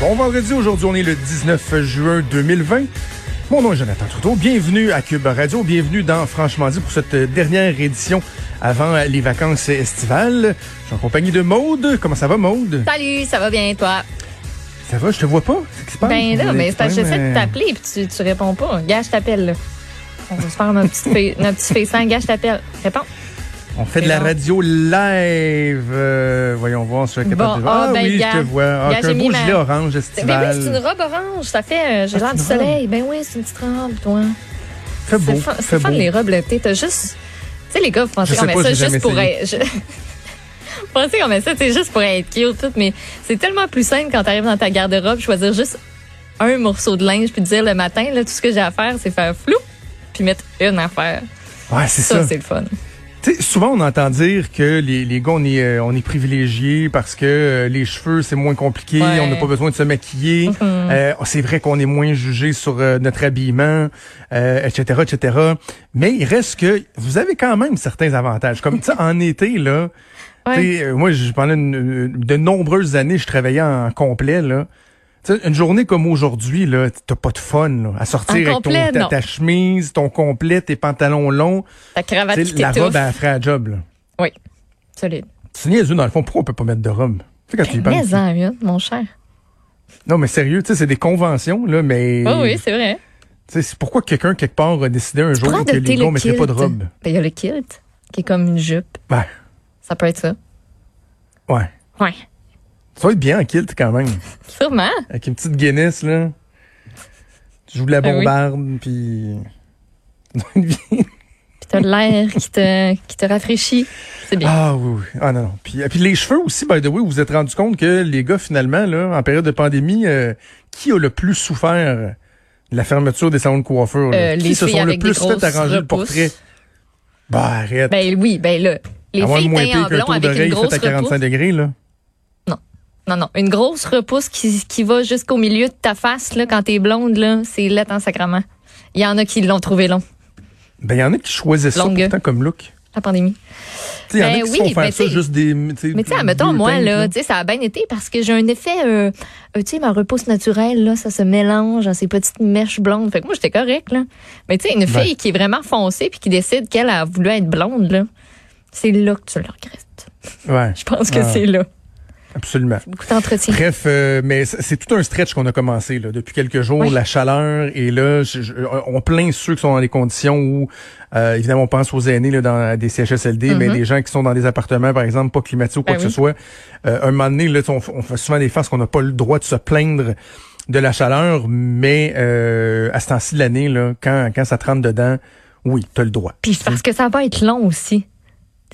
Bon vendredi, aujourd'hui on est le 19 juin 2020. Mon nom est Jonathan Trudeau. Bienvenue à Cube Radio. Bienvenue dans Franchement dit pour cette dernière édition avant les vacances estivales. Je suis en compagnie de Maude. Comment ça va, Maude? Salut, ça va bien, toi? Ça va, je te vois pas. C'est qui se passe? Ben là, mais c'est j'essaie Euh, de t'appeler puis tu, tu réponds pas. Gars, je t'appelle, là. On va se faire notre petit, notre petit. Gars, je t'appelle. Réponds. On fait de la radio live. Euh, voyons voir si je suis capable Bon, de... ah, Ah ben, oui, gars. je te vois. Ah, j'ai beau ma- gilet orange Ben estival. oui, c'est une robe orange. Ça fait, euh, j'ai Ah, l'air du robe. soleil. Ben oui, c'est une petite robe, toi. Fait beau, C'est fun, les robes l'été. T'as juste. Tu sais, les gars, vous pensez qu'on met ça juste pour être. Je... vous pensez qu'on met ça, c'est juste pour être cute, tout, mais c'est tellement plus simple quand t'arrives dans ta garde-robe, choisir juste un morceau de linge puis te dire le matin, là, tout ce que j'ai à faire, c'est faire flou puis mettre une affaire. Ouais, c'est Ça, ça. c'est le fun. Souvent, on entend dire que les, les gars, on est, euh, on est privilégiés parce que euh, les cheveux, c'est moins compliqué, Ouais. on n'a pas besoin de se maquiller. Euh, c'est vrai qu'on est moins jugé sur euh, notre habillement, euh, etc., etc. Mais il reste que vous avez quand même certains avantages. Comme ça, en été, là, Ouais. euh, moi, je- pendant une- de nombreuses années, je travaillais en complet, là. Tu sais, une journée comme aujourd'hui, là, t'as pas de fun là, à sortir avec ton, ta, ta chemise, ton complet, tes pantalons longs. Ta cravate qui la robe, ferait la job. Là. Oui, solide. C'est niaiseux, dans le fond. Pourquoi on peut pas mettre de robe? Tu sais, quand tu y penses. En mon cher. Non, mais sérieux, tu sais, c'est des conventions, là, mais. Oh oui, c'est vrai. Tu sais, c'est pourquoi quelqu'un, quelque part, a décidé un jour que les gars le mettraient pas de robe? Ben, il y a le kilt, qui est comme une jupe. Ben, Ça peut être ça. ouais. Ouais. Ça va être bien en kilt, quand même. Sûrement. Avec une petite Guinness, là. Tu joues de la Ah bombarde, puis. Puis t'as l'air qui te, qui te rafraîchit. C'est bien. Ah oui, oui. Ah non, non. Puis, puis les cheveux aussi, by the way, vous vous êtes rendu compte que les gars, finalement, là, en période de pandémie, euh, qui a le plus souffert de la fermeture des salons de coiffure? Euh, qui les se filles sont le plus fait arranger le portrait? Bah, arrête. Ben oui, ben là, les filles moins teintes en blond avec une d'oreille grosse fait à 45 repousse. degrés, là. Non, non, une grosse repousse qui, qui va jusqu'au milieu de ta face là, quand t'es blonde, là, c'est laid en sacrament. Il y en a qui l'ont trouvé long, Ben, il y en a qui choisissent ça Longue. pourtant comme look. la pandémie. Il y en a Ben qui oui, ben ça juste des. Mais tu sais, admettons, moi, là, ça a bien été parce que j'ai un effet, euh, euh, tu sais, ma repousse naturelle, là, ça se mélange dans ces petites mèches blondes. Fait que moi, j'étais correct, là. Mais tu sais, une Ben. fille qui est vraiment foncée puis qui décide qu'elle a voulu être blonde, là, c'est là que tu le regrettes. Ouais, Je pense que Ah. c'est là. Absolument. Beaucoup d'entretien. Bref, euh, mais c'est tout un stretch qu'on a commencé là, depuis quelques jours. Oui. La chaleur et là, je- je- on plaint ceux qui sont dans des conditions où, euh, évidemment, on pense aux aînés là, dans des CHSLD, mais Mhm. des gens qui sont dans des appartements, par exemple, pas climatisés ou quoi Ben que oui. ce soit. Euh, un moment donné, là, on, fait souvent des faces qu'on n'a pas le droit de se plaindre de la chaleur, mais euh, à ce temps-ci de l'année, là, quand, quand ça te rentre dedans, oui, tu as le droit. Puis c'est parce que ça va être long aussi.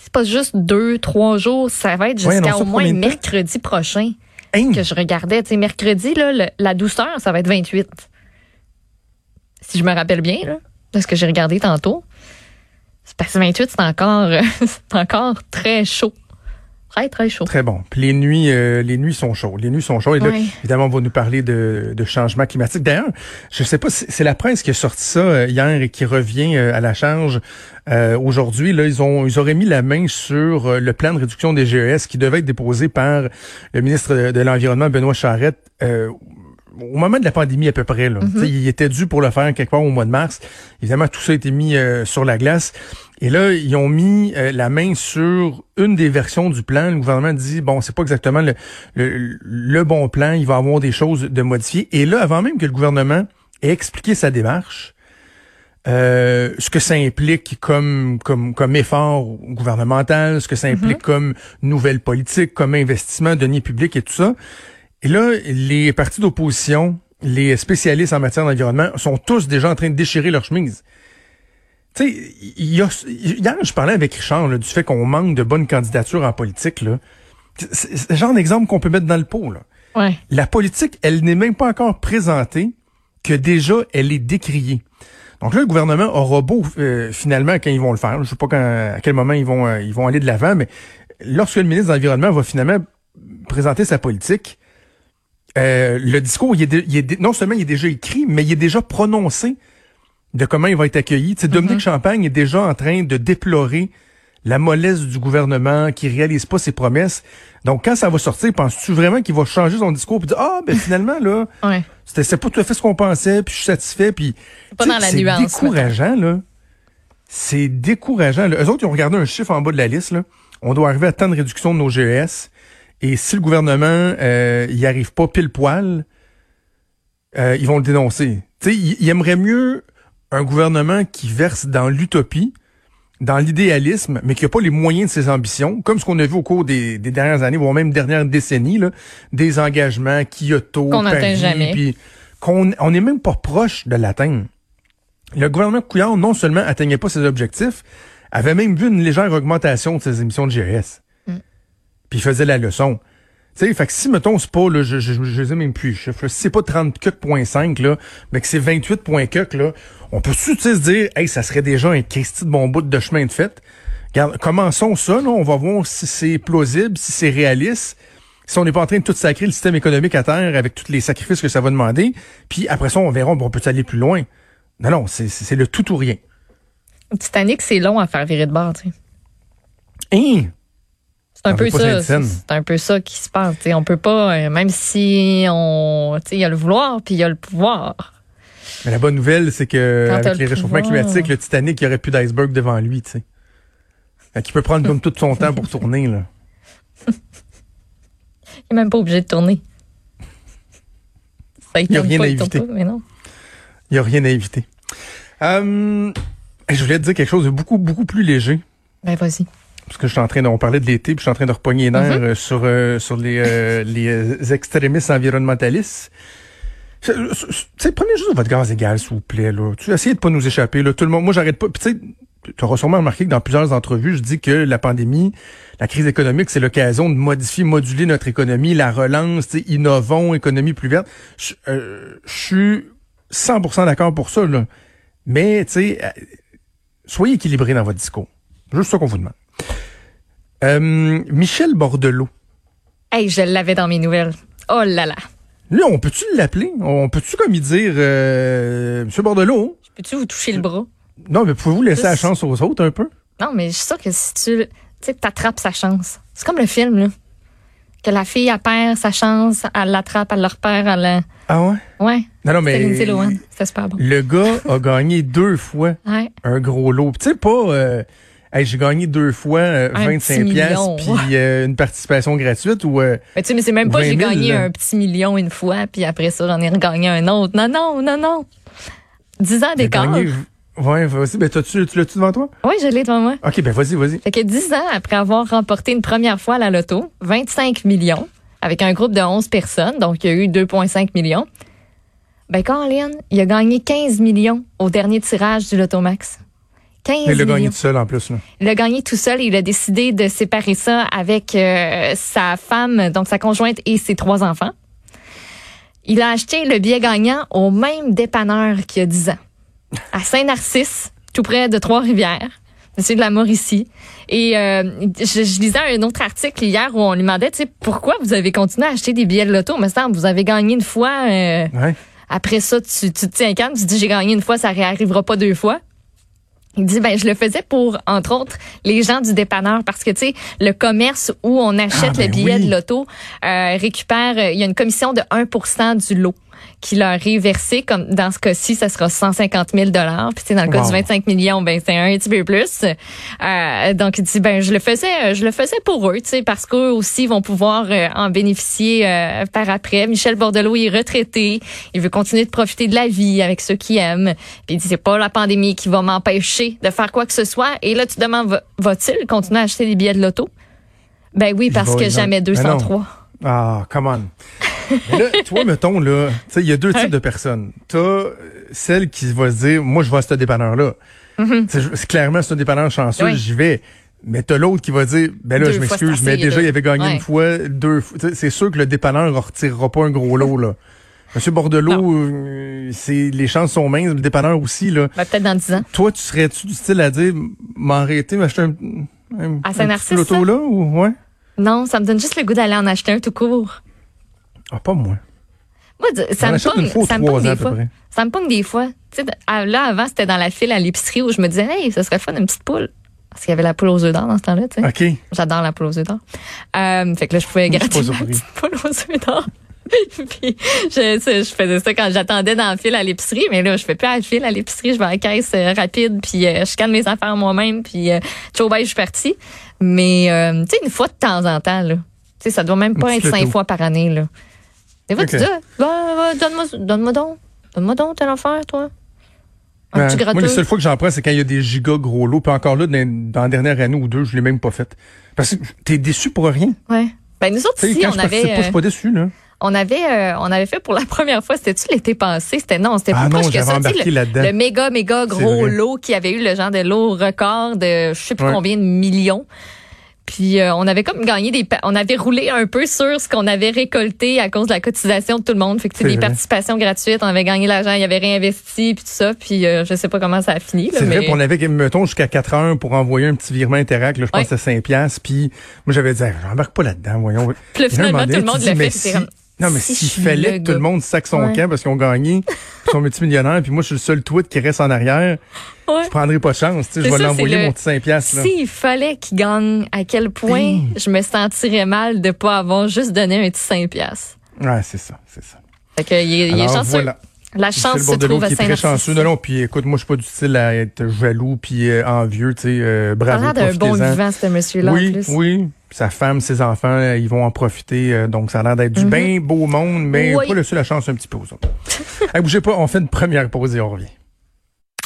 C'est pas juste deux, trois jours, ça va être jusqu'à au moins de mercredi prochain Hein? que je regardais. Tu sais, mercredi, là, le- la douceur, ça va être 28. Si je me rappelle bien, là, parce que j'ai regardé tantôt. C'est parce que 28, c'est encore, c'est encore très chaud. Très, très chaud. Très bon. Puis les nuits, euh, les nuits sont chaudes. Les nuits sont chaudes. Et là, évidemment, on va nous parler de, de changement climatique. D'ailleurs, je sais pas, si- c'est la presse qui a sorti ça euh, hier et qui revient euh, à la charge euh, aujourd'hui. Là, ils ont, ils auraient mis la main sur euh, le plan de réduction des GES qui devait être déposé par le ministre de, l'environnement Benoît Charette. euh, au moment de la pandémie à peu près, là. Tu sais, il était dû pour le faire quelque part au mois de mars. Évidemment, tout ça a été mis euh, sur la glace. Et là, ils ont mis euh, la main sur une des versions du plan. Le gouvernement dit, bon, c'est pas exactement le, le, le bon plan, il va y avoir des choses de modifier. Et là, avant même que le gouvernement ait expliqué sa démarche, euh, ce que ça implique comme, comme, comme effort gouvernemental, ce que ça implique comme nouvelle politique, comme investissement, deniers publics et tout ça. Et là, les partis d'opposition, les spécialistes en matière d'environnement sont tous déjà en train de déchirer leur chemise. Tu sais, il y a, hier, je parlais avec Richard là, du fait qu'on manque de bonnes candidatures en politique. Là. C'est c'est le genre d'exemple qu'on peut mettre dans le pot. Là. Ouais. La politique, elle n'est même pas encore présentée que déjà elle est décriée. Donc là, le gouvernement aura beau euh, finalement quand ils vont le faire. Je sais pas quand, à quel moment ils vont euh, ils vont aller de l'avant, mais lorsque le ministre de l'environnement va finalement présenter sa politique, euh, le discours, il est, il est non seulement il est déjà écrit, mais il est déjà prononcé de comment il va être accueilli. Tu sais, Dominique Champagne est déjà en train de déplorer la mollesse du gouvernement qui réalise pas ses promesses. Donc, quand ça va sortir, penses-tu vraiment qu'il va changer son discours et dire, ah, ben finalement, là, Ouais. c'était c'est pas tout à fait ce qu'on pensait, puis je suis satisfait, puis pas tu sais, dans la c'est décourageant là. C'est décourageant. Là. Eux autres, ils ont regardé un chiffre en bas de la liste. Là. On doit arriver à tant de réduction de nos GES. Et si le gouvernement euh, y arrive pas pile poil, euh, ils vont le dénoncer. Tu sais, ils aimeraient mieux un gouvernement qui verse dans l'utopie, dans l'idéalisme, mais qui n'a pas les moyens de ses ambitions, comme ce qu'on a vu au cours des, des dernières années, voire même dernières décennies, là, des engagements, Kyoto, Qu'on n'atteint jamais. puis qu'on on n'est même pas proche de l'atteindre. Le gouvernement Couillard, non seulement atteignait pas ses objectifs, avait même vu une légère augmentation de ses émissions de GS. Puis il faisait la leçon. Tu sais, fait que si, mettons, c'est pas, là, je, je, je les ai même plus, là. si c'est pas 30,5, là, mais que c'est 28,4, là, on peut-tu, tu sais, se dire, hey, ça serait déjà un Christy de bon bout de chemin de fait. Regarde, commençons ça, là, on va voir si c'est plausible, si c'est réaliste, si on n'est pas en train de tout sacrer le système économique à terre avec tous les sacrifices que ça va demander, puis après ça, on verra, bon, on peut aller plus loin. Non, non, c'est, c'est c'est le tout ou rien. Titanic, c'est long à faire virer de bord, tu sais. Hein? C'est un peu ça. C'est un peu ça qui se passe. tu sais. On peut pas, euh, même si on, il y a le vouloir puis il y a le pouvoir. Mais la bonne nouvelle, c'est que Quand avec le les réchauffements pouvoir. climatiques, le Titanic, il n'y aurait plus d'iceberg devant lui, tu sais. Qu'il peut prendre comme tout son temps pour tourner, là. Il est même pas obligé de tourner. Ça, Il y a rien à éviter. pas, mais non. Il n'y a rien à éviter. Euh, je voulais te dire quelque chose de beaucoup, beaucoup plus léger. Ben, vas-y. Parce que je suis en train de, on parlait de l'été, puis je suis en train de repogner les nerfs Mm-hmm. euh, sur, euh, sur les, euh, les euh, extrémistes environnementalistes. Je- je- je- Tu sais, prenez juste votre gaz égal, s'il vous plaît, là. Tu essayez de pas nous échapper, là. Tout le monde, moi, j'arrête pas. Tu auras sûrement remarqué que dans plusieurs entrevues, je dis que la pandémie, la crise économique, c'est l'occasion de modifier, moduler notre économie, la relance, innovons, économie plus verte. Je euh, suis 100% d'accord pour ça, là. Mais, tu sais, euh, soyez équilibrés dans votre discours. Juste ça qu'on vous demande. Euh, Michel Bordelot. Hey, je l'avais dans mes nouvelles. Oh là là. Là, on peut-tu l'appeler? On peut-tu comme y dire euh, Monsieur Bordelot? Peux-tu vous toucher le bras? Non, mais pouvez-vous laisser Juste- la chance aux autres un peu? Non, mais je suis sûre que si tu, tu sais, t'attrapes sa chance. C'est comme le film, là. Que la fille, elle perd sa chance, elle l'attrape, elle le repère, elle la... Ah ouais? Ouais. Non, non, mais Lohan. C'était super bon. le gars a gagné deux fois Ouais. un gros lot. Tu sais, pas... Euh, j'ai gagné deux fois euh, 25 pièces puis euh, une participation gratuite ou euh, Mais tu sais mais c'est même pas j'ai gagné un petit million une fois puis après ça j'en ai regagné un autre. Non non, non non. 10 ans d'écart. Oui, vas-y. Ben, tu tu l'as-tu devant toi? Oui, je l'ai devant moi. OK, ben vas-y, vas-y. Fait que 10 ans après avoir remporté une première fois la loto, 25 millions, avec un groupe de 11 personnes, donc il y a eu 2,5 millions. Ben, Colin, il a gagné 15 millions au dernier tirage du Lotomax. 15. Il l'a gagné tout seul en plus. Il l'a gagné tout seul et il a décidé de séparer ça avec euh, sa femme, donc sa conjointe et ses trois enfants. Il a acheté le billet gagnant au même dépanneur qu'il y a 10 ans, à Saint-Narcisse, tout près de Trois-Rivières. Monsieur de la Mauricie. Et euh, je, lisais un autre article hier où on lui demandait, tu sais, pourquoi vous avez continué à acheter des billets de loto? Mais semble vous avez gagné une fois. Euh, ouais. Après ça, tu, te tiens calme, tu dis, j'ai gagné une fois, ça réarrivera pas deux fois. Il dit ben je le faisais pour entre autres les gens du dépanneur parce que tu sais le commerce où on achète Ah, ben le billet oui. de l'auto euh, récupère euh, il y a une commission de 1% du lot qui leur est versé comme dans ce cas-ci ça sera 150 000 dollars. Puis tu sais, dans le cas Wow. du 25 millions ben c'est un petit peu plus. Euh, donc il dit ben je le faisais je le faisais pour eux tu sais parce qu'eux aussi vont pouvoir euh, en bénéficier euh, par après. Michel Bordelot est retraité. Il veut continuer de profiter de la vie avec ceux qui aiment. Puis il dit c'est pas la pandémie qui va m'empêcher de faire quoi que ce soit. Et là tu te demandes va- va-t-il continuer à acheter des billets de loto? Ben oui parce que jamais Ben non. 203 Ah, come on. Mais là, toi, mettons, là, tu sais, il y a deux types de personnes. T'as euh, celle qui va se dire, moi, je vais à ce dépanneur-là. Je- C'est clairement, c'est un dépanneur chanceux, Oui. j'y vais. Mais t'as l'autre qui va dire, ben là, Deux je m'excuse, mais déjà, il avait gagné Ouais. une fois, deux fois. C'est sûr que le dépanneur ne retirera pas un gros lot, là. Monsieur Bordelot, euh, c'est, les chances sont minces, le dépanneur aussi, là. Ben, peut-être dans 10 ans. Toi, tu serais-tu du style à dire, m'arrêter, m'acheter un, un, À un Saint-Narcisse, petit là, ou, ouais? Non, ça me donne juste le goût d'aller en acheter un tout court. Ah, pas moi. Moi, ça me pogne, fois ça me des fois. Ça me pogne des fois. Là, avant, c'était dans la file à l'épicerie où je me disais, hey, ce serait fun, une petite poule. Parce qu'il y avait la poule aux œufs d'or dans ce temps-là, tu sais. OK. J'adore la poule aux œufs d'or. Euh, fait que là, je pouvais gratter ma petite poule aux œufs d'or. Puis, je, je faisais ça quand j'attendais dans le fil à l'épicerie, mais là, je fais plus à la file à l'épicerie, je vais à la caisse euh, rapide, puis euh, je scanne mes affaires moi-même, puis euh, ciao, bye, je suis partie. Mais, tu sais, une fois de temps en temps, là. Tu sais, ça doit même pas être cinq fois par année, là. Des fois, tu Ok. dis, ah, va, va, donne-moi, donne-moi donc. Donne-moi donc telle affaire, toi. Un Ouais. petit Moi, les seules fois que j'en prends, c'est quand il y a des gigas gros lots. Puis encore là, dans, dans la dernière année ou deux, je l'ai même pas fait. Parce que t'es déçu pour rien. Ouais. Ben, nous autres, Tu ici, quand on avait, pas, je suis euh, pas déçu, là. on avait, euh, on avait fait pour la première fois, c'était-tu l'été passé? C'était, non, c'était Ah plus non, proche que ça. Tu le-. Le méga, méga gros lot qui avait eu le genre de lot record de je sais plus Ouais. combien de millions. Puis euh, on avait comme gagné des on avait roulé un peu sur ce qu'on avait récolté à cause de la cotisation de tout le monde. Fait que des vrai. participations gratuites, on avait gagné l'argent, il y avait réinvesti puis tout ça, puis euh, je sais pas comment ça a fini C'est mais vrai, on avait, mettons, jusqu'à 4 heures pour envoyer un petit virement Interact. Là, je pense Ouais. c'était 5 piastres. Puis moi, j'avais dit, j'embarque pas là-dedans, voyons. Puis finalement, tout le monde dis, fait, Non, mais si s'il fallait que tout le monde sac son Ouais. camp parce qu'ils ont gagné, ils sont multimillionnaires, puis moi, je suis le seul tweet qui reste en arrière, Ouais. je prendrai pas de chance. Tu sais, je vais l'envoyer le- mon petit 5 piastres. là. S'il fallait qu'il gagne, à quel point je me sentirais mal de pas avoir juste donné un petit 5 piastres? Ouais, c'est ça, c'est ça. Fait que il, est- il est Alors, chanceux. voilà. La chance le se trouve à est très chanceux. Non, non, puis écoute, moi, je suis pas du style à être jaloux puis euh, envieux, tu sais, euh, Ça a bravo, d'un bon vivant, ce monsieur-là, en Oui, plus. oui. Sa femme, ses enfants, euh, ils vont en profiter. euh, donc, ça a l'air d'être du Mhm. bien beau monde, mais Oui. pas laisser la chance un petit peu aux autres. hey, bougez pas, on fait une première pause et on revient.